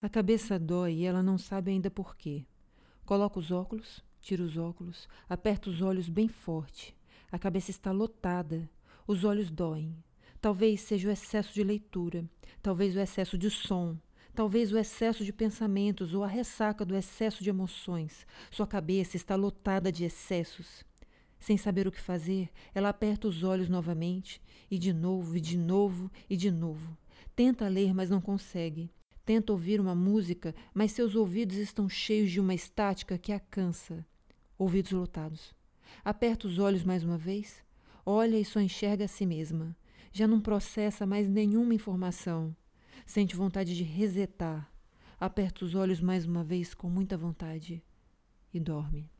A cabeça dói e ela não sabe ainda por quê. Coloca os óculos, tira os óculos, aperta os olhos bem forte. A cabeça está lotada. Os olhos doem. Talvez seja o excesso de leitura, talvez o excesso de som, talvez o excesso de pensamentos ou a ressaca do excesso de emoções. Sua cabeça está lotada de excessos. Sem saber o que fazer, ela aperta os olhos novamente, e de novo, e de novo, e de novo. Tenta ler, mas não consegue. Tenta ouvir uma música, mas seus ouvidos estão cheios de uma estática que a cansa. Ouvidos lotados. Aperta os olhos mais uma vez. Olha e só enxerga a si mesma. Já não processa mais nenhuma informação. Sente vontade de resetar. Aperta os olhos mais uma vez com muita vontade e dorme.